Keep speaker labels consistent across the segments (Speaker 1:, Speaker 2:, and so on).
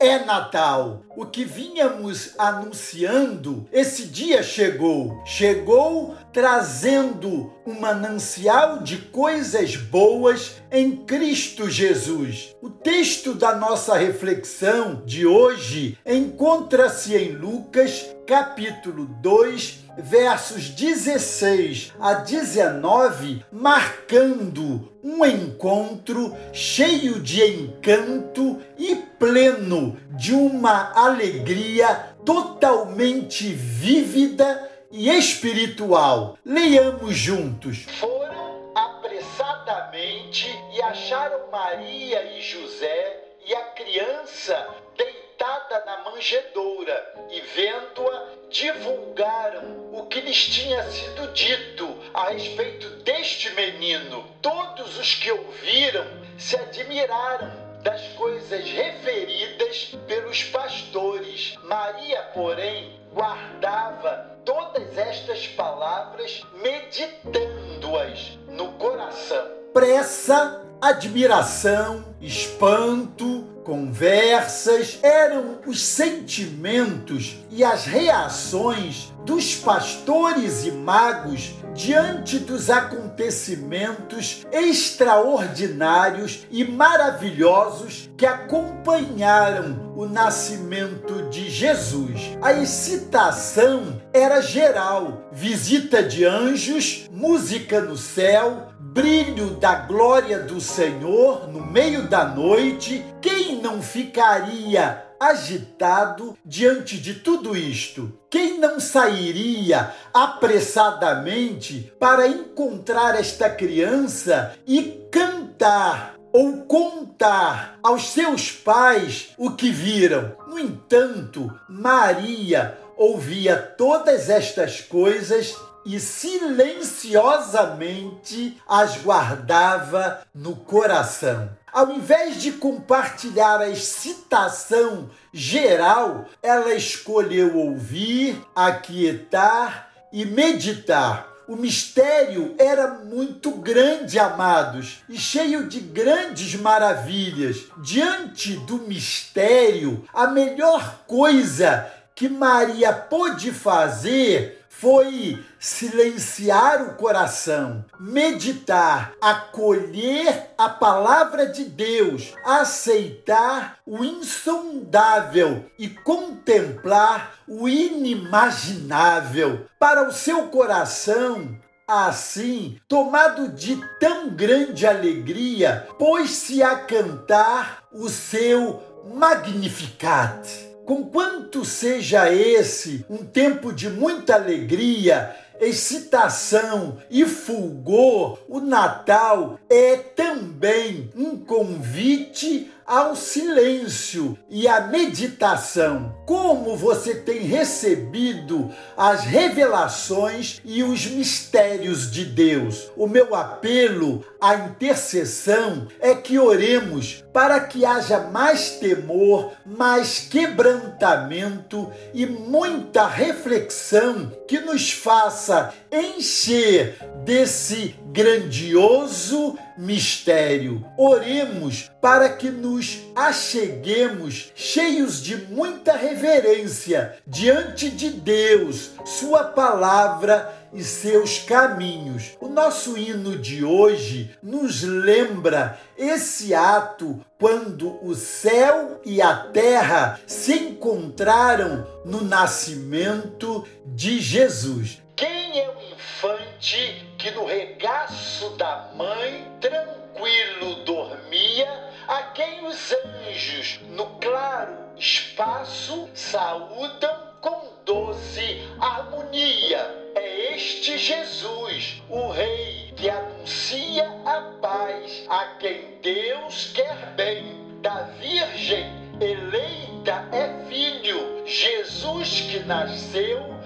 Speaker 1: é Natal. O que vínhamos anunciando, esse dia chegou. Chegou trazendo um manancial de coisas boas em Cristo Jesus. O texto da nossa reflexão de hoje encontra-se em Lucas, capítulo 2, versos 16 a 19, marcando um encontro cheio de encanto e pleno de uma alegria totalmente vívida e espiritual. Leiamos juntos. Foram apressadamente e acharam Maria e José e a criança deitada na manjedoura e vendo-a divulgaram o que lhes tinha sido dito a respeito deste menino. Todos os que ouviram se admiraram das coisas referidas pelos pastores. Maria, porém, guardava todas estas palavras, meditando-as no coração. Pressa, admiração, espanto, conversas eram os sentimentos e as reações dos pastores e magos diante dos acontecimentos extraordinários e maravilhosos que acompanharam o nascimento de Jesus. A excitação era geral: visita de anjos, música no céu, brilho da glória do Senhor no meio da noite, quem não ficaria agitado diante de tudo isto? Quem não sairia apressadamente para encontrar esta criança e cantar ou contar aos seus pais o que viram? No entanto, Maria ouvia todas estas coisas e silenciosamente as guardava no coração. Ao invés de compartilhar a excitação geral, ela escolheu ouvir, aquietar e meditar. O mistério era muito grande, amados, e cheio de grandes maravilhas. Diante do mistério, a melhor coisa que Maria pôde fazer foi silenciar o coração, meditar, acolher a palavra de Deus, aceitar o insondável e contemplar o inimaginável. Para o seu coração, Assim, tomado de tão grande alegria, pôs-se a cantar o seu Magnificat. Conquanto seja esse um tempo de muita alegria, excitação e fulgor, o Natal é também um convite ao silêncio e à meditação. Como você tem recebido as revelações e os mistérios de Deus? O meu apelo à intercessão é que oremos para que haja mais temor, mais quebrantamento e muita reflexão que nos faça encher desse grandioso mistério. Oremos para que nos acheguemos cheios de muita reverência diante de Deus, Sua palavra e seus caminhos. O nosso hino de hoje nos lembra esse ato quando o céu e a terra se encontraram no nascimento de Jesus. Quem é o infante que no regaço da mãe tranquilo dormia, a quem os anjos no claro espaço saúdam com doce harmonia? É este Jesus, o Rei que anuncia a paz a quem Deus quer bem. Da Virgem eleita é filho, Jesus que nasceu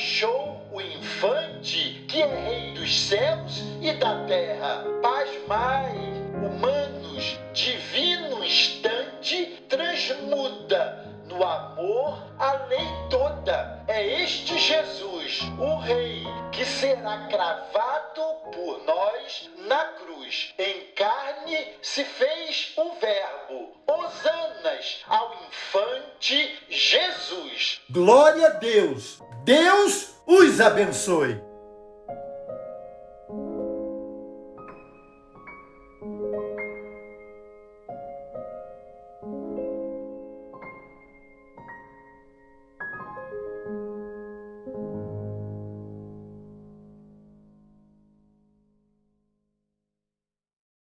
Speaker 1: baixou o infante, que é rei dos céus e da terra. Paz mais, humanos, divino instante, transmuda no amor a lei toda. É este Jesus, o Rei, que se será cravado por nós na cruz. Em carne se fez o Verbo. Hosanas ao infante Jesus. Glória a Deus. Deus os abençoe.